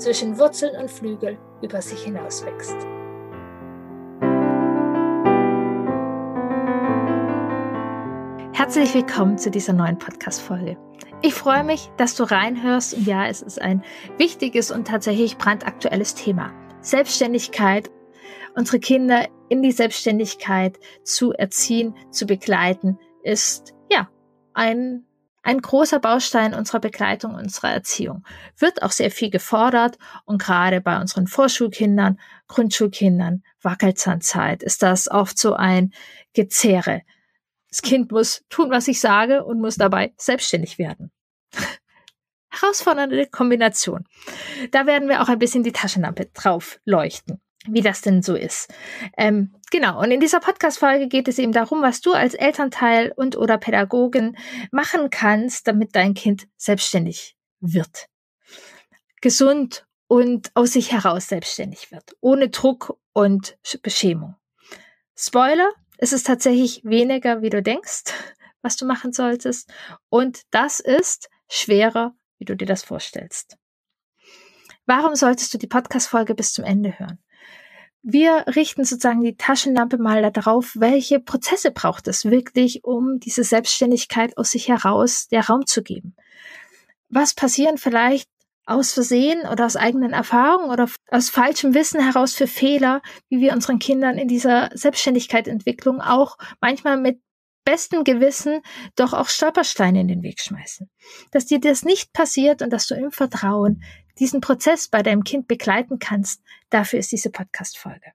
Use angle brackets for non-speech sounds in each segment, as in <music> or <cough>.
zwischen Wurzeln und Flügel über sich hinaus wächst. Herzlich willkommen zu dieser neuen Podcast-Folge. Ich freue mich, dass du reinhörst. Ja, es ist ein wichtiges und tatsächlich brandaktuelles Thema. Selbstständigkeit, unsere Kinder in die Selbstständigkeit zu erziehen, zu begleiten, ist ja ein ein großer Baustein unserer Begleitung, unserer Erziehung. Wird auch sehr viel gefordert und gerade bei unseren Vorschulkindern, Grundschulkindern, Wackelzahnzeit ist das oft so ein Gezehre. Das Kind muss tun, was ich sage und muss dabei selbstständig werden. <laughs> Herausfordernde Kombination. Da werden wir auch ein bisschen die Taschenlampe drauf leuchten wie das denn so ist. Ähm, genau, und in dieser Podcast-Folge geht es eben darum, was du als Elternteil und oder Pädagogin machen kannst, damit dein Kind selbstständig wird. Gesund und aus sich heraus selbstständig wird. Ohne Druck und Beschämung. Spoiler, es ist tatsächlich weniger, wie du denkst, <laughs> was du machen solltest. Und das ist schwerer, wie du dir das vorstellst. Warum solltest du die Podcast-Folge bis zum Ende hören? Wir richten sozusagen die Taschenlampe mal darauf, welche Prozesse braucht es wirklich, um diese Selbstständigkeit aus sich heraus der Raum zu geben. Was passieren vielleicht aus Versehen oder aus eigenen Erfahrungen oder aus falschem Wissen heraus für Fehler, wie wir unseren Kindern in dieser Selbstständigkeitsentwicklung auch manchmal mit bestem Gewissen doch auch Stolpersteine in den Weg schmeißen. Dass dir das nicht passiert und dass du im Vertrauen diesen Prozess bei deinem Kind begleiten kannst, dafür ist diese Podcast-Folge.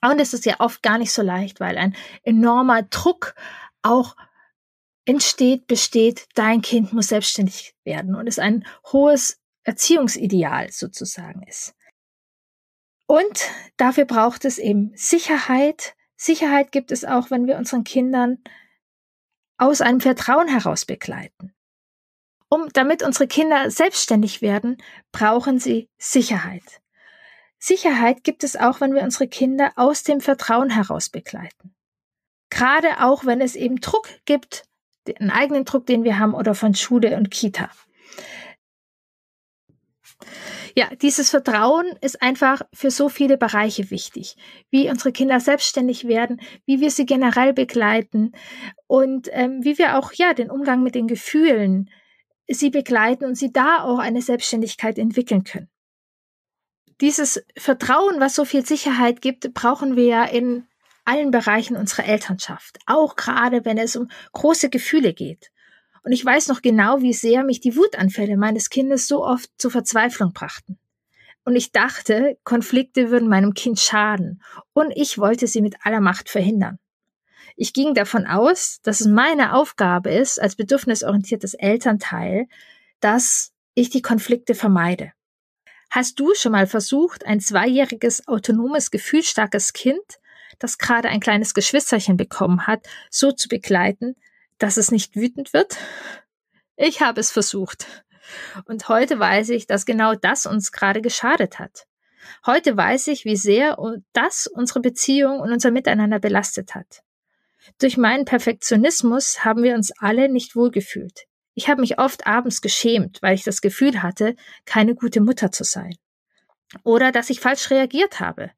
Und es ist ja oft gar nicht so leicht, weil ein enormer Druck auch entsteht, besteht, dein Kind muss selbstständig werden und es ein hohes Erziehungsideal sozusagen ist. Und dafür braucht es eben Sicherheit. Sicherheit gibt es auch, wenn wir unseren Kindern aus einem Vertrauen heraus begleiten. Um, damit unsere Kinder selbstständig werden, brauchen sie Sicherheit. Sicherheit gibt es auch, wenn wir unsere Kinder aus dem Vertrauen heraus begleiten. Gerade auch, wenn es eben Druck gibt, den eigenen Druck, den wir haben, oder von Schule und Kita. Ja, dieses Vertrauen ist einfach für so viele Bereiche wichtig. Wie unsere Kinder selbstständig werden, wie wir sie generell begleiten und ähm, wie wir auch ja den Umgang mit den Gefühlen sie begleiten und sie da auch eine Selbstständigkeit entwickeln können. Dieses Vertrauen, was so viel Sicherheit gibt, brauchen wir ja in allen Bereichen unserer Elternschaft, auch gerade wenn es um große Gefühle geht. Und ich weiß noch genau, wie sehr mich die Wutanfälle meines Kindes so oft zur Verzweiflung brachten. Und ich dachte, Konflikte würden meinem Kind schaden, und ich wollte sie mit aller Macht verhindern. Ich ging davon aus, dass es meine Aufgabe ist, als bedürfnisorientiertes Elternteil, dass ich die Konflikte vermeide. Hast du schon mal versucht, ein zweijähriges, autonomes, gefühlstarkes Kind, das gerade ein kleines Geschwisterchen bekommen hat, so zu begleiten, dass es nicht wütend wird? Ich habe es versucht. Und heute weiß ich, dass genau das uns gerade geschadet hat. Heute weiß ich, wie sehr das unsere Beziehung und unser Miteinander belastet hat. Durch meinen Perfektionismus haben wir uns alle nicht wohlgefühlt. Ich habe mich oft abends geschämt, weil ich das Gefühl hatte, keine gute Mutter zu sein. Oder dass ich falsch reagiert habe,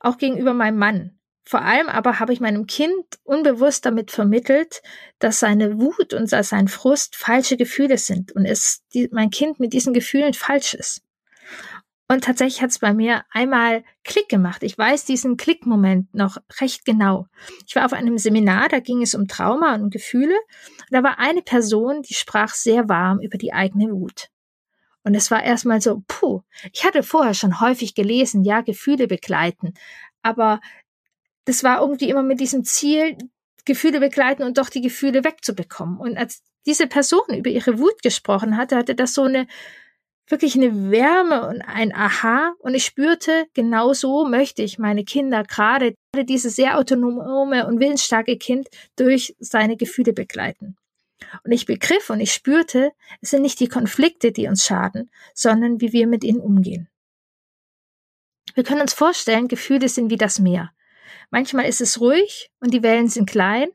auch gegenüber meinem Mann. Vor allem aber habe ich meinem Kind unbewusst damit vermittelt, dass seine Wut und sein Frust falsche Gefühle sind und es die, mein Kind mit diesen Gefühlen falsch ist. Und tatsächlich hat es bei mir einmal Klick gemacht. Ich weiß diesen Klickmoment noch recht genau. Ich war auf einem Seminar, da ging es um Trauma und Gefühle. Und da war eine Person, die sprach sehr warm über die eigene Wut. Und es war erstmal so, puh, ich hatte vorher schon häufig gelesen, ja, Gefühle begleiten. Aber das war irgendwie immer mit diesem Ziel, Gefühle begleiten und doch die Gefühle wegzubekommen. Und als diese Person über ihre Wut gesprochen hatte, hatte das so eine wirklich eine Wärme und ein Aha und ich spürte, genau so möchte ich meine Kinder, gerade dieses sehr autonome und willensstarke Kind, durch seine Gefühle begleiten. Und ich begriff und ich spürte, es sind nicht die Konflikte, die uns schaden, sondern wie wir mit ihnen umgehen. Wir können uns vorstellen, Gefühle sind wie das Meer. Manchmal ist es ruhig und die Wellen sind klein,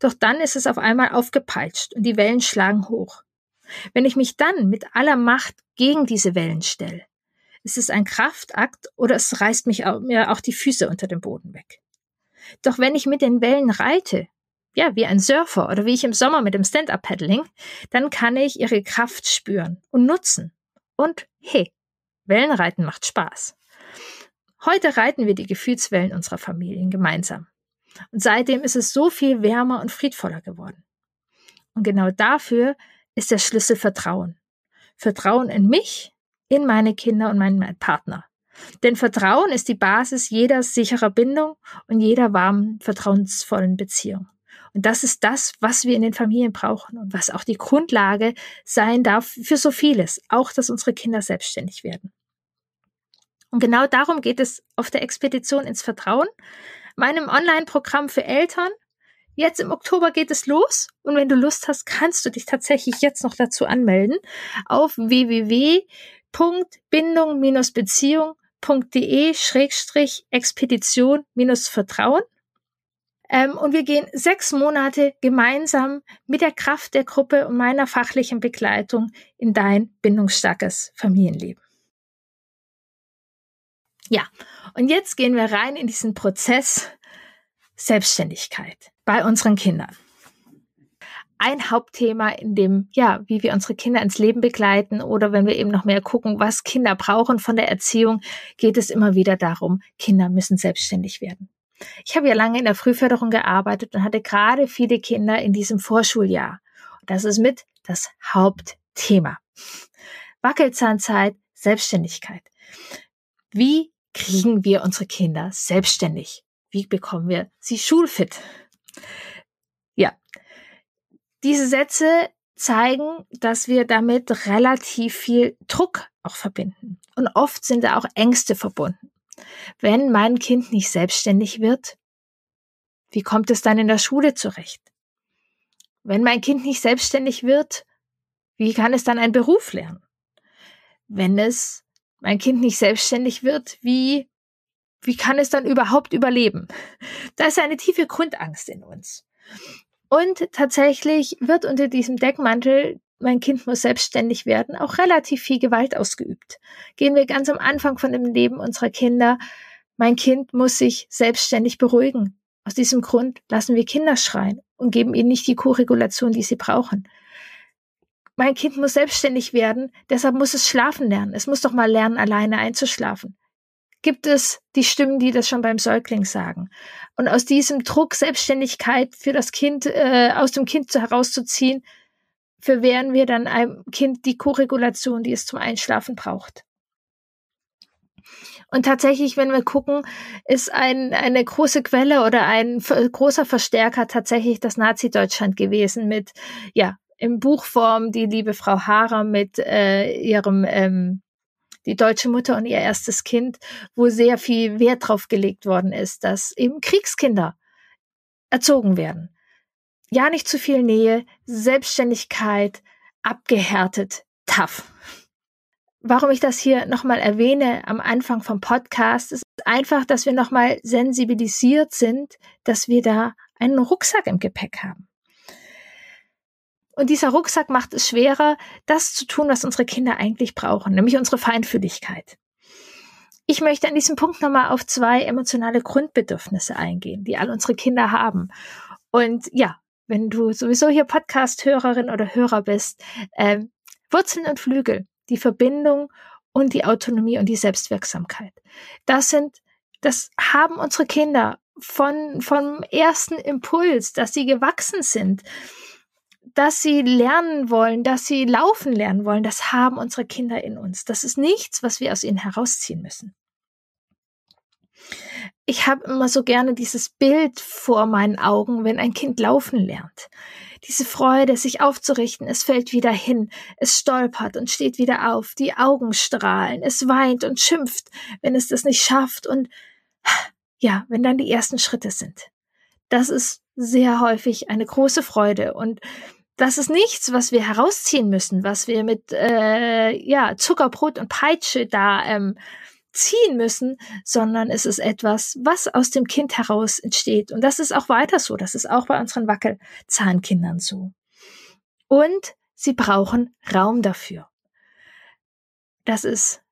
doch dann ist es auf einmal aufgepeitscht und die Wellen schlagen hoch. Wenn ich mich dann mit aller Macht gegen diese Wellen stelle, ist es ein Kraftakt oder es reißt mich auch, mir auch die Füße unter dem Boden weg. Doch wenn ich mit den Wellen reite, ja, wie ein Surfer oder wie ich im Sommer mit dem Stand-Up-Paddling, dann kann ich ihre Kraft spüren und nutzen. Und hey, Wellenreiten macht Spaß. Heute reiten wir die Gefühlswellen unserer Familien gemeinsam. Und seitdem ist es so viel wärmer und friedvoller geworden. Und genau dafür ist der Schlüssel Vertrauen. Vertrauen in mich, in meine Kinder und meinen Partner. Denn Vertrauen ist die Basis jeder sicherer Bindung und jeder warmen, vertrauensvollen Beziehung. Und das ist das, was wir in den Familien brauchen und was auch die Grundlage sein darf für so vieles, auch dass unsere Kinder selbstständig werden. Und genau darum geht es auf der Expedition ins Vertrauen, meinem Online-Programm für Eltern. Jetzt im Oktober geht es los und wenn du Lust hast, kannst du dich tatsächlich jetzt noch dazu anmelden auf www.bindung-beziehung.de-expedition-vertrauen. Ähm, und wir gehen sechs Monate gemeinsam mit der Kraft der Gruppe und meiner fachlichen Begleitung in dein bindungsstarkes Familienleben. Ja, und jetzt gehen wir rein in diesen Prozess Selbstständigkeit bei unseren Kindern. Ein Hauptthema in dem, ja, wie wir unsere Kinder ins Leben begleiten oder wenn wir eben noch mehr gucken, was Kinder brauchen von der Erziehung, geht es immer wieder darum, Kinder müssen selbstständig werden. Ich habe ja lange in der Frühförderung gearbeitet und hatte gerade viele Kinder in diesem Vorschuljahr. Das ist mit das Hauptthema. Wackelzahnzeit, Selbstständigkeit. Wie kriegen wir unsere Kinder selbstständig? Wie bekommen wir sie schulfit? Ja, diese Sätze zeigen, dass wir damit relativ viel Druck auch verbinden. Und oft sind da auch Ängste verbunden. Wenn mein Kind nicht selbstständig wird, wie kommt es dann in der Schule zurecht? Wenn mein Kind nicht selbstständig wird, wie kann es dann einen Beruf lernen? Wenn es mein Kind nicht selbstständig wird, wie, wie kann es dann überhaupt überleben? Da ist eine tiefe Grundangst in uns. Und tatsächlich wird unter diesem Deckmantel, mein Kind muss selbstständig werden, auch relativ viel Gewalt ausgeübt. Gehen wir ganz am Anfang von dem Leben unserer Kinder. Mein Kind muss sich selbstständig beruhigen. Aus diesem Grund lassen wir Kinder schreien und geben ihnen nicht die Koregulation, die sie brauchen mein Kind muss selbstständig werden, deshalb muss es schlafen lernen. Es muss doch mal lernen, alleine einzuschlafen. Gibt es die Stimmen, die das schon beim Säugling sagen? Und aus diesem Druck, Selbstständigkeit für das Kind, äh, aus dem Kind herauszuziehen, verwehren wir dann einem Kind die Koregulation, die es zum Einschlafen braucht. Und tatsächlich, wenn wir gucken, ist ein, eine große Quelle oder ein großer Verstärker tatsächlich das Nazi-Deutschland gewesen mit, ja, im Buchform die liebe Frau Haarer mit äh, ihrem ähm, die deutsche Mutter und ihr erstes Kind, wo sehr viel Wert drauf gelegt worden ist, dass eben Kriegskinder erzogen werden. Ja, nicht zu viel Nähe, Selbstständigkeit, abgehärtet, tough. Warum ich das hier nochmal erwähne am Anfang vom Podcast, ist einfach, dass wir nochmal sensibilisiert sind, dass wir da einen Rucksack im Gepäck haben. Und dieser Rucksack macht es schwerer, das zu tun, was unsere Kinder eigentlich brauchen, nämlich unsere Feinfühligkeit. Ich möchte an diesem Punkt nochmal auf zwei emotionale Grundbedürfnisse eingehen, die all unsere Kinder haben. Und ja, wenn du sowieso hier Podcast-Hörerin oder Hörer bist, äh, Wurzeln und Flügel, die Verbindung und die Autonomie und die Selbstwirksamkeit. Das sind, das haben unsere Kinder von, vom ersten Impuls, dass sie gewachsen sind dass sie lernen wollen, dass sie laufen lernen wollen, das haben unsere Kinder in uns. Das ist nichts, was wir aus ihnen herausziehen müssen. Ich habe immer so gerne dieses Bild vor meinen Augen, wenn ein Kind laufen lernt. diese Freude, sich aufzurichten, es fällt wieder hin, es stolpert und steht wieder auf, die Augen strahlen, es weint und schimpft, wenn es das nicht schafft und ja, wenn dann die ersten Schritte sind. Das ist sehr häufig eine große Freude und das ist nichts, was wir herausziehen müssen, was wir mit äh, ja Zuckerbrot und Peitsche da ähm, ziehen müssen, sondern es ist etwas, was aus dem Kind heraus entsteht. Und das ist auch weiter so. Das ist auch bei unseren Wackelzahnkindern so. Und sie brauchen Raum dafür. Das ist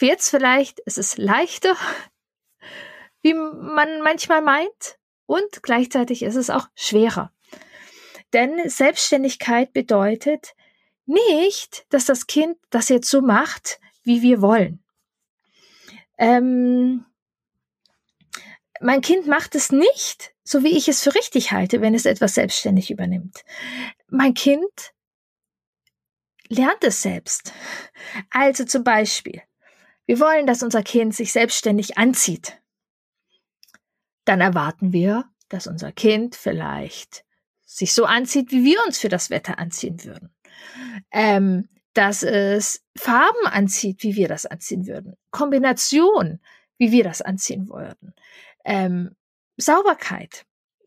jetzt vielleicht, es ist leichter, <laughs> wie man manchmal meint, und gleichzeitig ist es auch schwerer. Denn Selbstständigkeit bedeutet nicht, dass das Kind das jetzt so macht, wie wir wollen. Ähm, mein Kind macht es nicht, so wie ich es für richtig halte, wenn es etwas selbstständig übernimmt. Mein Kind lernt es selbst. Also zum Beispiel, wir wollen, dass unser Kind sich selbstständig anzieht. Dann erwarten wir, dass unser Kind vielleicht sich so anzieht, wie wir uns für das Wetter anziehen würden. Ähm, dass es Farben anzieht, wie wir das anziehen würden. Kombination, wie wir das anziehen würden. Ähm, Sauberkeit.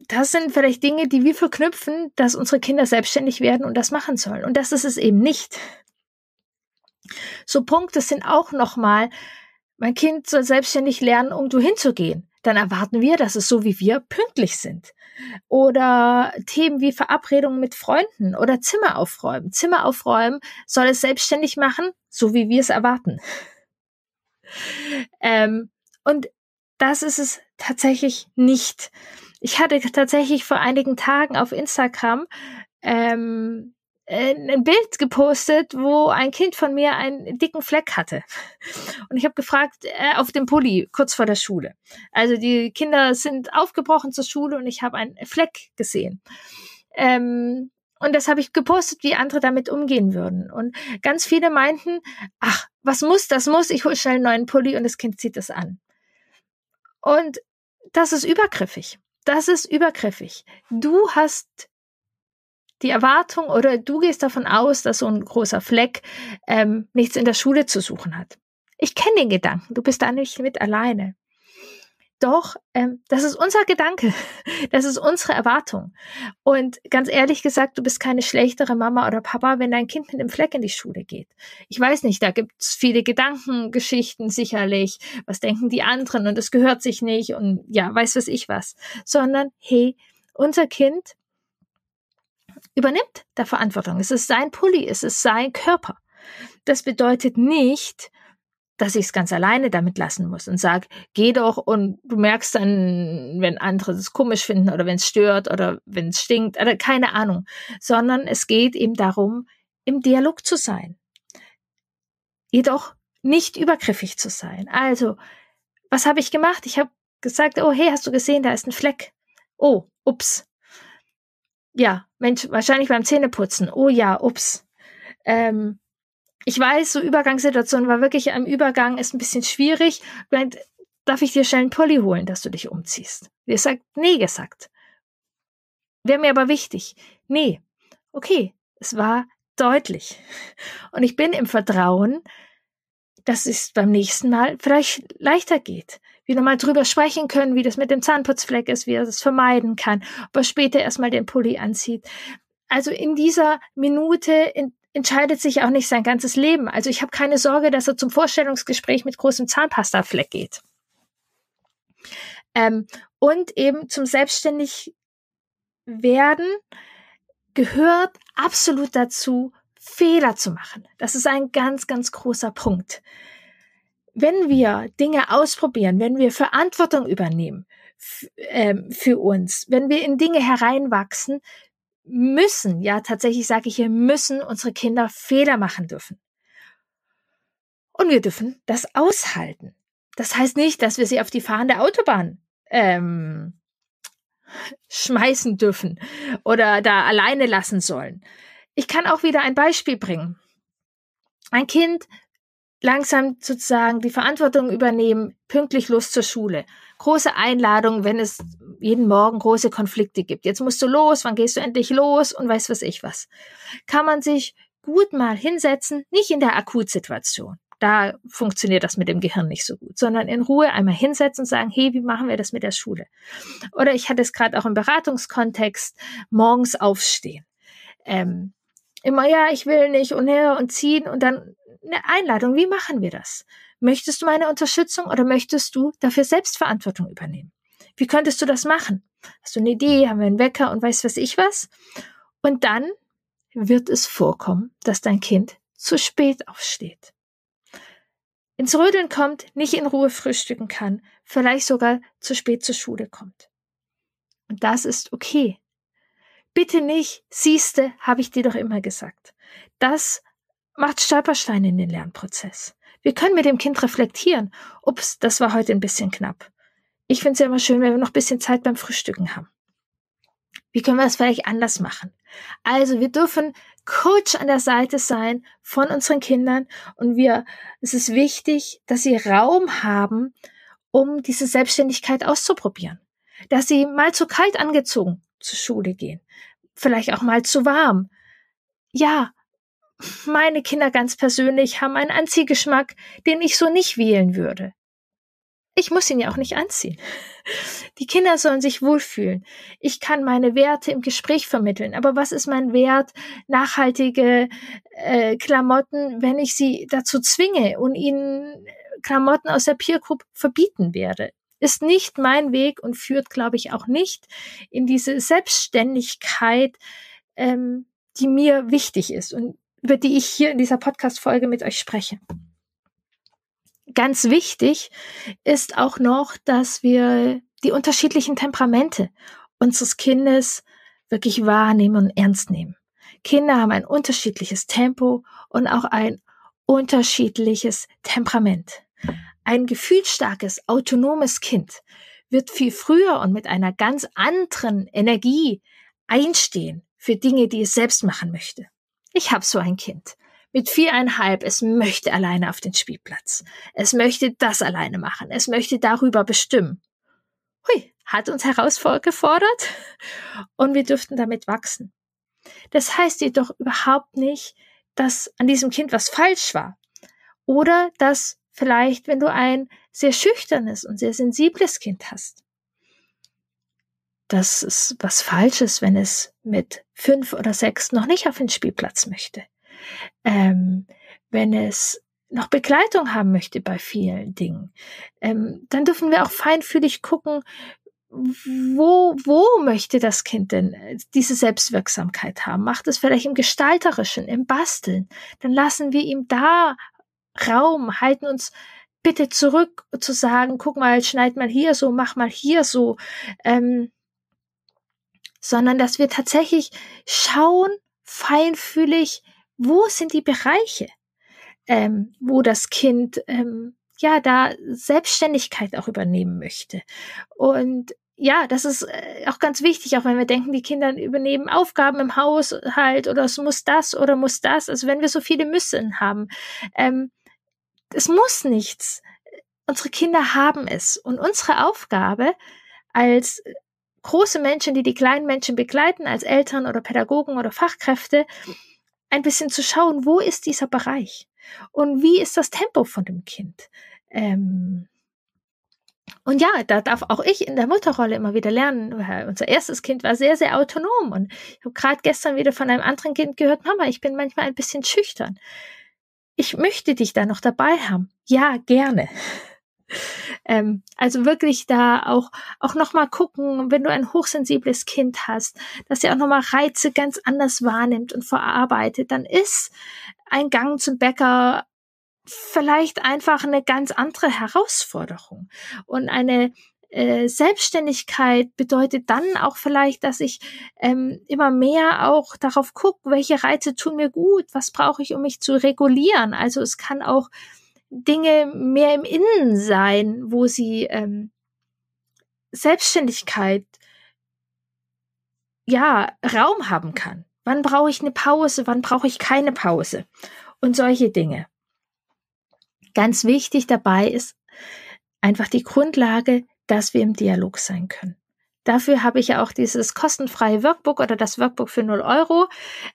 Das sind vielleicht Dinge, die wir verknüpfen, dass unsere Kinder selbstständig werden und das machen sollen. Und das ist es eben nicht. So Punkte sind auch nochmal, mein Kind soll selbstständig lernen, irgendwo hinzugehen dann erwarten wir, dass es so wie wir pünktlich sind. Oder Themen wie Verabredungen mit Freunden oder Zimmer aufräumen. Zimmer aufräumen soll es selbstständig machen, so wie wir es erwarten. <laughs> Ähm, und das ist es tatsächlich nicht. Ich hatte tatsächlich vor einigen Tagen auf Instagram ähm, äh, ein Bild gepostet, wo ein Kind von mir einen dicken Fleck hatte. Und ich habe gefragt, äh, auf dem Pulli, kurz vor der Schule. Also die Kinder sind aufgebrochen zur Schule und ich habe einen Fleck gesehen. Ähm, und das habe ich gepostet, wie andere damit umgehen würden. Und ganz viele meinten, ach, was muss, das muss, ich hole schnell einen neuen Pulli und das Kind zieht es an. Und das ist übergriffig. Das ist übergriffig. Du hast die Erwartung oder du gehst davon aus, dass so ein großer Fleck ähm, nichts in der Schule zu suchen hat. Ich kenne den Gedanken, du bist da nicht mit alleine. Doch, ähm, das ist unser Gedanke, <laughs> das ist unsere Erwartung. Und ganz ehrlich gesagt, du bist keine schlechtere Mama oder Papa, wenn dein Kind mit dem Fleck in die Schule geht. Ich weiß nicht, da gibt's viele Gedankengeschichten sicherlich. Was denken die anderen und es gehört sich nicht und ja, weiß was ich was. Sondern, hey, unser Kind übernimmt da Verantwortung. Es ist sein Pulli, es ist sein Körper. Das bedeutet nicht, dass ich es ganz alleine damit lassen muss und sage, geh doch und du merkst dann, wenn andere es komisch finden oder wenn es stört oder wenn es stinkt oder keine Ahnung, sondern es geht eben darum, im Dialog zu sein. Jedoch nicht übergriffig zu sein. Also, was habe ich gemacht? Ich habe gesagt, oh hey, hast du gesehen, da ist ein Fleck. Oh, ups, ja, Mensch, wahrscheinlich beim Zähneputzen. Oh ja, ups. Ähm, ich weiß, so Übergangssituation war wirklich am Übergang, ist ein bisschen schwierig. Darf ich dir schnell einen Pulli holen, dass du dich umziehst? Ihr sagt, nee gesagt. Wäre mir aber wichtig. Nee. Okay, es war deutlich. Und ich bin im Vertrauen, dass es beim nächsten Mal vielleicht leichter geht wir nochmal drüber sprechen können, wie das mit dem Zahnputzfleck ist, wie er das vermeiden kann, ob er später erstmal den Pulli anzieht. Also in dieser Minute in, entscheidet sich auch nicht sein ganzes Leben. Also ich habe keine Sorge, dass er zum Vorstellungsgespräch mit großem Zahnpastafleck geht. Ähm, und eben zum selbstständig werden gehört absolut dazu, Fehler zu machen. Das ist ein ganz, ganz großer Punkt wenn wir Dinge ausprobieren, wenn wir Verantwortung übernehmen äh, für uns, wenn wir in Dinge hereinwachsen, müssen, ja tatsächlich sage ich hier, müssen unsere Kinder Fehler machen dürfen. Und wir dürfen das aushalten. Das heißt nicht, dass wir sie auf die fahrende Autobahn ähm, schmeißen dürfen oder da alleine lassen sollen. Ich kann auch wieder ein Beispiel bringen. Ein Kind langsam sozusagen die Verantwortung übernehmen, pünktlich los zur Schule. Große Einladung, wenn es jeden Morgen große Konflikte gibt. Jetzt musst du los, wann gehst du endlich los und weiß was ich was. Kann man sich gut mal hinsetzen, nicht in der Akutsituation. Da funktioniert das mit dem Gehirn nicht so gut, sondern in Ruhe einmal hinsetzen und sagen, hey, wie machen wir das mit der Schule? Oder ich hatte es gerade auch im Beratungskontext, morgens aufstehen. Ähm, immer, ja, ich will nicht und her und ziehen und dann eine Einladung. Wie machen wir das? Möchtest du meine Unterstützung oder möchtest du dafür Selbstverantwortung übernehmen? Wie könntest du das machen? Hast du eine Idee? Haben wir einen Wecker und weißt was ich was? Und dann wird es vorkommen, dass dein Kind zu spät aufsteht. Ins Rödeln kommt, nicht in Ruhe frühstücken kann, vielleicht sogar zu spät zur Schule kommt. Und das ist okay. Bitte nicht, siehste, habe ich dir doch immer gesagt. Das macht Stolpersteine in den Lernprozess. Wir können mit dem Kind reflektieren. Ups, das war heute ein bisschen knapp. Ich finde es ja immer schön, wenn wir noch ein bisschen Zeit beim Frühstücken haben. Wie können wir das vielleicht anders machen? Also, wir dürfen Coach an der Seite sein von unseren Kindern und wir, es ist wichtig, dass sie Raum haben, um diese Selbstständigkeit auszuprobieren. Dass sie mal zu kalt angezogen zur Schule gehen. Vielleicht auch mal zu warm. Ja, meine Kinder ganz persönlich haben einen Anziehgeschmack, den ich so nicht wählen würde. Ich muss ihn ja auch nicht anziehen. Die Kinder sollen sich wohlfühlen. Ich kann meine Werte im Gespräch vermitteln. Aber was ist mein Wert, nachhaltige äh, Klamotten, wenn ich sie dazu zwinge und ihnen Klamotten aus der Peer Group verbieten werde? Ist nicht mein Weg und führt, glaube ich, auch nicht in diese Selbstständigkeit, ähm, die mir wichtig ist und über die ich hier in dieser Podcast-Folge mit euch spreche. Ganz wichtig ist auch noch, dass wir die unterschiedlichen Temperamente unseres Kindes wirklich wahrnehmen und ernst nehmen. Kinder haben ein unterschiedliches Tempo und auch ein unterschiedliches Temperament. Ein gefühlsstarkes, autonomes Kind wird viel früher und mit einer ganz anderen Energie einstehen für Dinge, die es selbst machen möchte. Ich habe so ein Kind. Mit viereinhalb, es möchte alleine auf den Spielplatz. Es möchte das alleine machen. Es möchte darüber bestimmen. Hui, hat uns herausgefordert <laughs> und wir dürften damit wachsen. Das heißt jedoch überhaupt nicht, dass an diesem Kind was falsch war. Oder dass vielleicht, wenn du ein sehr schüchternes und sehr sensibles Kind hast, dass es was Falsches, wenn es mit fünf oder sechs noch nicht auf den Spielplatz möchte. Ähm, wenn es noch Begleitung haben möchte bei vielen Dingen, ähm, dann dürfen wir auch feinfühlig gucken, wo, wo möchte das Kind denn äh, diese Selbstwirksamkeit haben? Macht es vielleicht im Gestalterischen, im Basteln? Dann lassen wir ihm da Raum, halten uns bitte zurück zu sagen, guck mal, schneid mal hier so, mach mal hier so. Ähm, sondern dass wir tatsächlich schauen, feinfühlig, wo sind die Bereiche, ähm, wo das Kind ähm, ja da Selbstständigkeit auch übernehmen möchte. Und ja, das ist äh, auch ganz wichtig, auch wenn wir denken, die Kinder übernehmen Aufgaben im Haushalt oder es muss das oder muss das. Also wenn wir so viele Müssen haben, ähm, es muss nichts. Unsere Kinder haben es. Und unsere Aufgabe als große Menschen, die die kleinen Menschen begleiten, als Eltern oder Pädagogen oder Fachkräfte, ein bisschen zu schauen, wo ist dieser Bereich und wie ist das Tempo von dem Kind. Ähm und ja, da darf auch ich in der Mutterrolle immer wieder lernen. Unser erstes Kind war sehr, sehr autonom und ich habe gerade gestern wieder von einem anderen Kind gehört, Mama, ich bin manchmal ein bisschen schüchtern. Ich möchte dich da noch dabei haben. Ja, gerne. Ähm, also wirklich da auch, auch nochmal gucken, wenn du ein hochsensibles Kind hast, dass er auch nochmal Reize ganz anders wahrnimmt und verarbeitet, dann ist ein Gang zum Bäcker vielleicht einfach eine ganz andere Herausforderung und eine äh, Selbstständigkeit bedeutet dann auch vielleicht, dass ich ähm, immer mehr auch darauf gucke, welche Reize tun mir gut, was brauche ich, um mich zu regulieren. Also es kann auch Dinge mehr im Innen sein, wo sie ähm, Selbstständigkeit ja Raum haben kann. Wann brauche ich eine Pause? Wann brauche ich keine Pause? Und solche Dinge. Ganz wichtig dabei ist einfach die Grundlage, dass wir im Dialog sein können. Dafür habe ich ja auch dieses kostenfreie Workbook oder das Workbook für 0 Euro,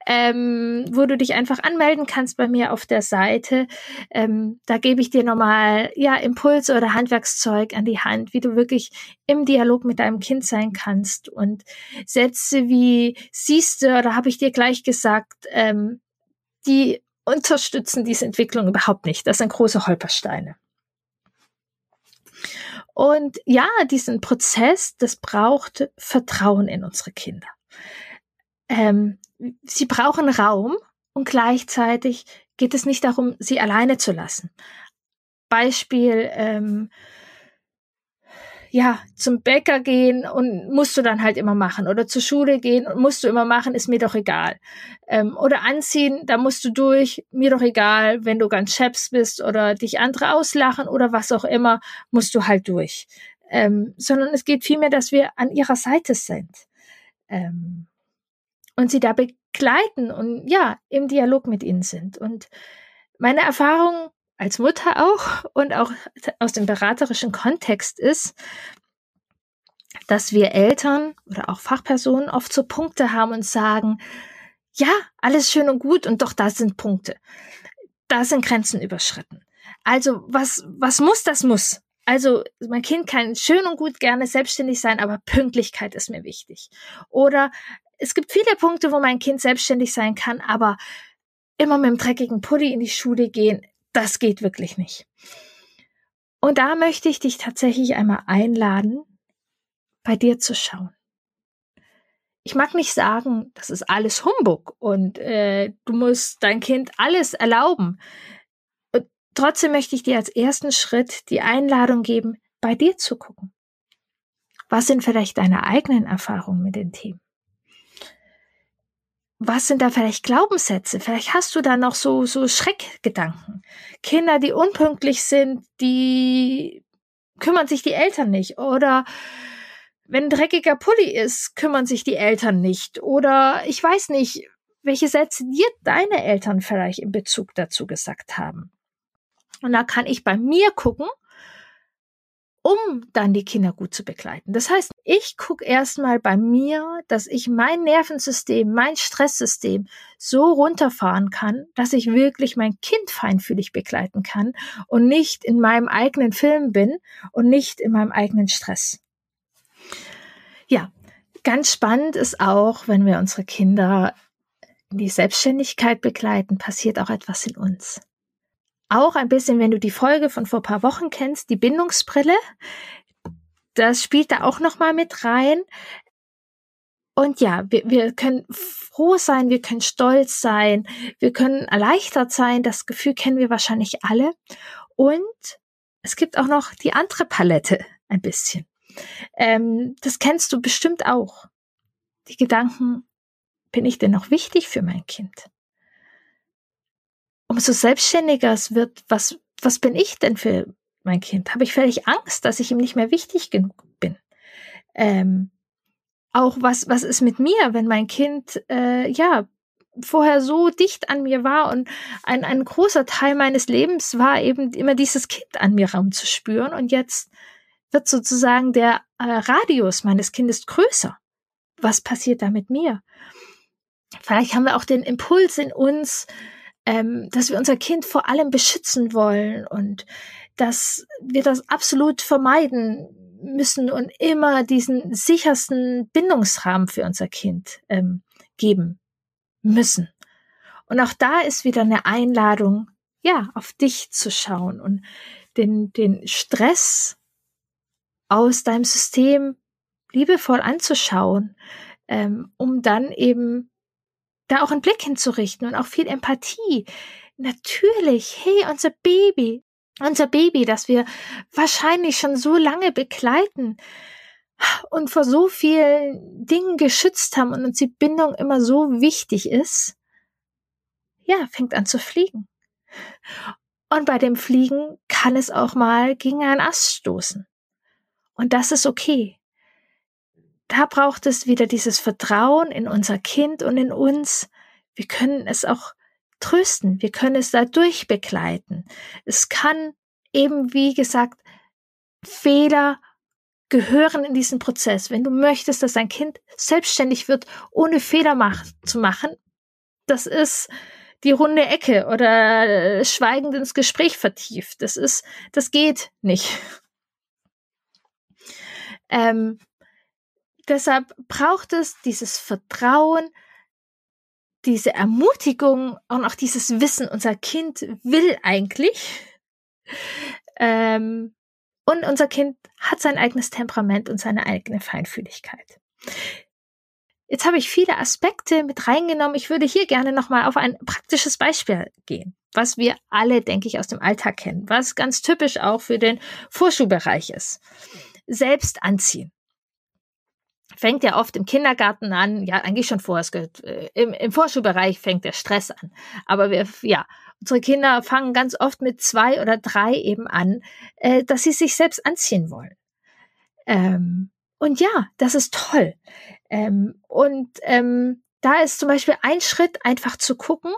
ähm, wo du dich einfach anmelden kannst bei mir auf der Seite. Ähm, da gebe ich dir nochmal ja, Impulse oder Handwerkszeug an die Hand, wie du wirklich im Dialog mit deinem Kind sein kannst. Und Sätze wie siehst du oder habe ich dir gleich gesagt, ähm, die unterstützen diese Entwicklung überhaupt nicht. Das sind große Holpersteine. Und ja, diesen Prozess, das braucht Vertrauen in unsere Kinder. Ähm, sie brauchen Raum und gleichzeitig geht es nicht darum, sie alleine zu lassen. Beispiel, ähm, ja, zum Bäcker gehen und musst du dann halt immer machen. Oder zur Schule gehen und musst du immer machen, ist mir doch egal. Ähm, oder anziehen, da musst du durch, mir doch egal, wenn du ganz scheps bist oder dich andere auslachen oder was auch immer, musst du halt durch. Ähm, sondern es geht vielmehr, dass wir an ihrer Seite sind. Ähm, und sie da begleiten und ja, im Dialog mit ihnen sind. Und meine Erfahrung als Mutter auch und auch aus dem beraterischen Kontext ist, dass wir Eltern oder auch Fachpersonen oft so Punkte haben und sagen, ja, alles schön und gut und doch da sind Punkte. Da sind Grenzen überschritten. Also was, was muss, das muss. Also mein Kind kann schön und gut gerne selbstständig sein, aber Pünktlichkeit ist mir wichtig. Oder es gibt viele Punkte, wo mein Kind selbstständig sein kann, aber immer mit dem dreckigen Pulli in die Schule gehen, das geht wirklich nicht. Und da möchte ich dich tatsächlich einmal einladen, bei dir zu schauen. Ich mag nicht sagen, das ist alles Humbug und äh, du musst dein Kind alles erlauben. Und trotzdem möchte ich dir als ersten Schritt die Einladung geben, bei dir zu gucken. Was sind vielleicht deine eigenen Erfahrungen mit den Themen? Was sind da vielleicht Glaubenssätze? Vielleicht hast du da noch so, so Schreckgedanken. Kinder, die unpünktlich sind, die kümmern sich die Eltern nicht. Oder wenn ein dreckiger Pulli ist, kümmern sich die Eltern nicht. Oder ich weiß nicht, welche Sätze dir deine Eltern vielleicht in Bezug dazu gesagt haben. Und da kann ich bei mir gucken, um dann die Kinder gut zu begleiten. Das heißt, ich gucke erstmal bei mir, dass ich mein Nervensystem, mein Stresssystem so runterfahren kann, dass ich wirklich mein Kind feinfühlig begleiten kann und nicht in meinem eigenen Film bin und nicht in meinem eigenen Stress. Ja, ganz spannend ist auch, wenn wir unsere Kinder in die Selbstständigkeit begleiten, passiert auch etwas in uns auch ein bisschen, wenn du die Folge von vor paar Wochen kennst, die Bindungsbrille. Das spielt da auch noch mal mit rein. Und ja, wir, wir können froh sein, wir können stolz sein, wir können erleichtert sein. Das Gefühl kennen wir wahrscheinlich alle. Und es gibt auch noch die andere Palette ein bisschen. Ähm, das kennst du bestimmt auch. Die Gedanken, bin ich denn noch wichtig für mein Kind? Umso selbstständiger es wird, was, was bin ich denn für mein Kind? Habe ich völlig Angst, dass ich ihm nicht mehr wichtig genug bin? Ähm, auch was, was ist mit mir, wenn mein Kind, äh, ja, vorher so dicht an mir war und ein, ein großer Teil meines Lebens war eben immer dieses Kind an mir Raum zu spüren und jetzt wird sozusagen der äh, Radius meines Kindes größer. Was passiert da mit mir? Vielleicht haben wir auch den Impuls in uns, ähm, dass wir unser Kind vor allem beschützen wollen und dass wir das absolut vermeiden müssen und immer diesen sichersten Bindungsrahmen für unser Kind ähm, geben müssen. Und auch da ist wieder eine Einladung, ja, auf dich zu schauen und den, den Stress aus deinem System liebevoll anzuschauen, ähm, um dann eben da auch einen Blick hinzurichten und auch viel Empathie. Natürlich, hey, unser Baby, unser Baby, das wir wahrscheinlich schon so lange begleiten und vor so vielen Dingen geschützt haben und uns die Bindung immer so wichtig ist, ja, fängt an zu fliegen. Und bei dem Fliegen kann es auch mal gegen einen Ast stoßen. Und das ist okay da braucht es wieder dieses Vertrauen in unser Kind und in uns. Wir können es auch trösten, wir können es dadurch begleiten. Es kann eben, wie gesagt, Fehler gehören in diesen Prozess. Wenn du möchtest, dass dein Kind selbstständig wird, ohne Fehler mach zu machen, das ist die runde Ecke oder schweigend ins Gespräch vertieft. Das ist, das geht nicht. Ähm, deshalb braucht es dieses Vertrauen, diese Ermutigung und auch dieses Wissen, unser Kind will eigentlich. Ähm, und unser Kind hat sein eigenes Temperament und seine eigene Feinfühligkeit. Jetzt habe ich viele Aspekte mit reingenommen. Ich würde hier gerne nochmal auf ein praktisches Beispiel gehen, was wir alle, denke ich, aus dem Alltag kennen, was ganz typisch auch für den Vorschulbereich ist. Selbst anziehen fängt ja oft im Kindergarten an, ja, eigentlich schon vorher, äh, im, im Vorschulbereich fängt der Stress an. Aber wir, ja, unsere Kinder fangen ganz oft mit zwei oder drei eben an, äh, dass sie sich selbst anziehen wollen. Ähm, und ja, das ist toll. Ähm, und ähm, da ist zum Beispiel ein Schritt, einfach zu gucken,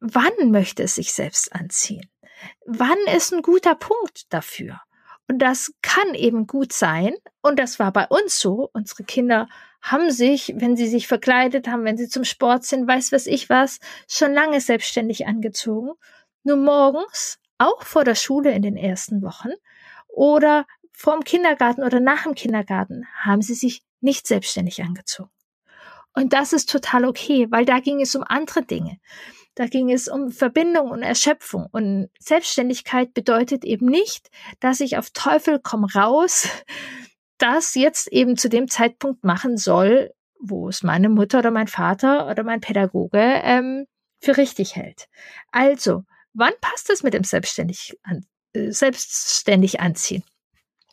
wann möchte es sich selbst anziehen? Wann ist ein guter Punkt dafür? Und das kann eben gut sein. Und das war bei uns so. Unsere Kinder haben sich, wenn sie sich verkleidet haben, wenn sie zum Sport sind, weiß was ich was, schon lange selbstständig angezogen. Nur morgens, auch vor der Schule in den ersten Wochen oder vor dem Kindergarten oder nach dem Kindergarten, haben sie sich nicht selbstständig angezogen. Und das ist total okay, weil da ging es um andere Dinge. Da ging es um Verbindung und Erschöpfung. Und Selbstständigkeit bedeutet eben nicht, dass ich auf Teufel komm raus <laughs> das jetzt eben zu dem Zeitpunkt machen soll, wo es meine Mutter oder mein Vater oder mein Pädagoge ähm, für richtig hält. Also, wann passt es mit dem selbstständig, an, äh, selbstständig anziehen?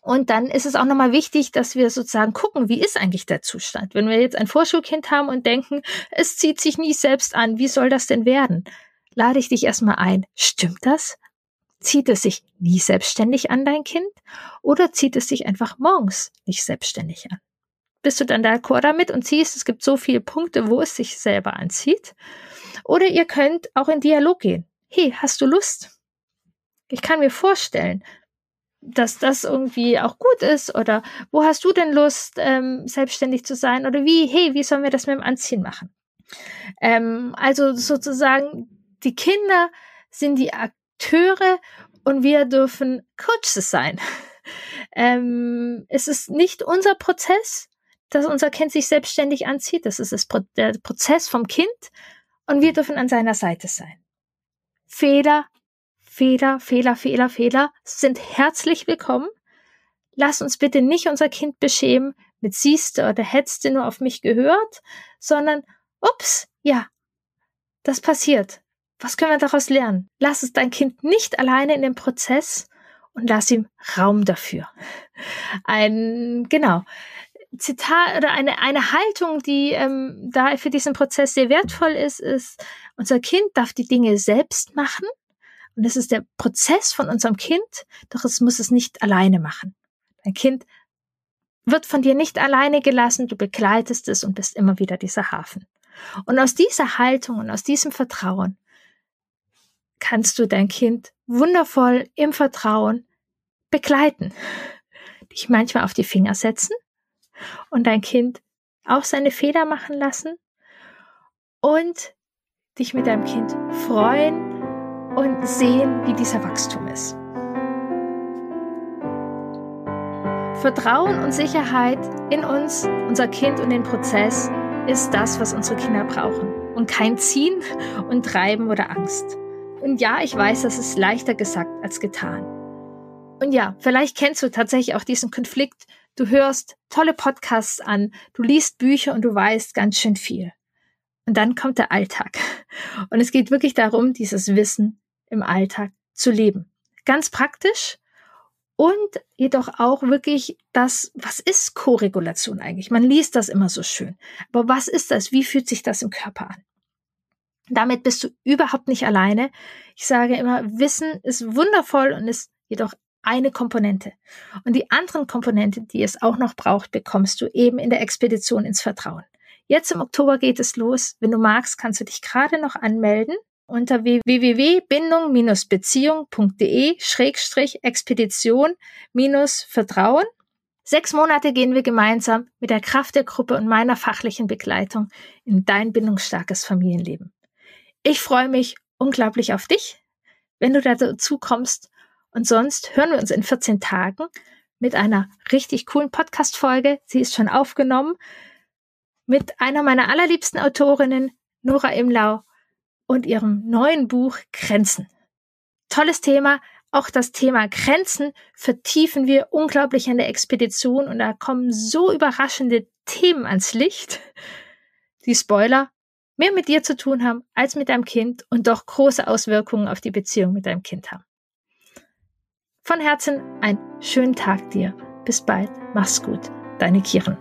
Und dann ist es auch nochmal wichtig, dass wir sozusagen gucken, wie ist eigentlich der Zustand? Wenn wir jetzt ein Vorschulkind haben und denken, es zieht sich nie selbst an, wie soll das denn werden? Lade ich dich erstmal ein. Stimmt das? Zieht es sich nie selbstständig an, dein Kind? Oder zieht es sich einfach morgens nicht selbstständig an? Bist du dann d'accord damit und siehst, es gibt so viele Punkte, wo es sich selber anzieht? Oder ihr könnt auch in Dialog gehen. Hey, hast du Lust? Ich kann mir vorstellen, dass das irgendwie auch gut ist oder wo hast du denn Lust, ähm, selbstständig zu sein oder wie, hey, wie sollen wir das mit dem Anziehen machen? Ähm, also sozusagen, die Kinder sind die Akteure und wir dürfen Coaches sein. <laughs> ähm, es ist nicht unser Prozess, dass unser Kind sich selbstständig anzieht. Das ist das Pro der Prozess vom Kind und wir dürfen an seiner Seite sein. Fehler Fehler, Fehler, Fehler, Fehler sind herzlich willkommen. Lass uns bitte nicht unser Kind beschämen mit siehste oder hättest nur auf mich gehört, sondern ups, ja, das passiert. Was können wir daraus lernen? Lass es dein Kind nicht alleine in dem Prozess und lass ihm Raum dafür. Ein, genau, Zitat oder eine, eine Haltung, die ähm, da für diesen Prozess sehr wertvoll ist, ist, unser Kind darf die Dinge selbst machen und es ist der Prozess von unserem Kind, doch es muss es nicht alleine machen. Dein Kind wird von dir nicht alleine gelassen, du begleitest es und bist immer wieder dieser Hafen. Und aus dieser Haltung und aus diesem Vertrauen kannst du dein Kind wundervoll im Vertrauen begleiten, dich manchmal auf die Finger setzen und dein Kind auch seine Fehler machen lassen und dich mit deinem Kind freuen und sehen, wie dieser Wachstum ist. Vertrauen und Sicherheit in uns, unser Kind und den Prozess ist das, was unsere Kinder brauchen. Und kein Ziehen <laughs> und Treiben oder Angst. Und ja, ich weiß, das ist leichter gesagt als getan. Und ja, vielleicht kennst du tatsächlich auch diesen Konflikt. Du hörst tolle Podcasts an, du liest Bücher und du weißt ganz schön viel. Und dann kommt der Alltag. <laughs> Und es geht wirklich darum, dieses Wissen im Alltag zu leben. Ganz praktisch und jedoch auch wirklich das, was ist Koregulation eigentlich? Man liest das immer so schön. Aber was ist das? Wie fühlt sich das im Körper an? Damit bist du überhaupt nicht alleine. Ich sage immer, Wissen ist wundervoll und ist jedoch eine Komponente. Und die anderen Komponente, die es auch noch braucht, bekommst du eben in der Expedition ins Vertrauen. Jetzt im Oktober geht es los. Wenn du magst, kannst du dich gerade noch anmelden unter www.bindung-beziehung.de-expedition-vertrauen. Sechs Monate gehen wir gemeinsam mit der Kraft der Gruppe und meiner fachlichen Begleitung in dein bindungsstarkes Familienleben. Ich freue mich unglaublich auf dich, wenn du dazu kommst. Und sonst hören wir uns in 14 Tagen mit einer richtig coolen Podcast-Folge. Sie ist schon aufgenommen mit einer meiner allerliebsten Autorinnen, Nora Imlau, und ihrem neuen Buch Grenzen. Tolles Thema. Auch das Thema Grenzen vertiefen wir unglaublich an der Expedition und da kommen so überraschende Themen ans Licht. Die Spoiler mehr mit dir zu tun haben als mit deinem Kind und doch große Auswirkungen auf die Beziehung mit deinem Kind haben. Von Herzen einen schönen Tag dir. Bis bald. Mach's gut. Deine Kieren.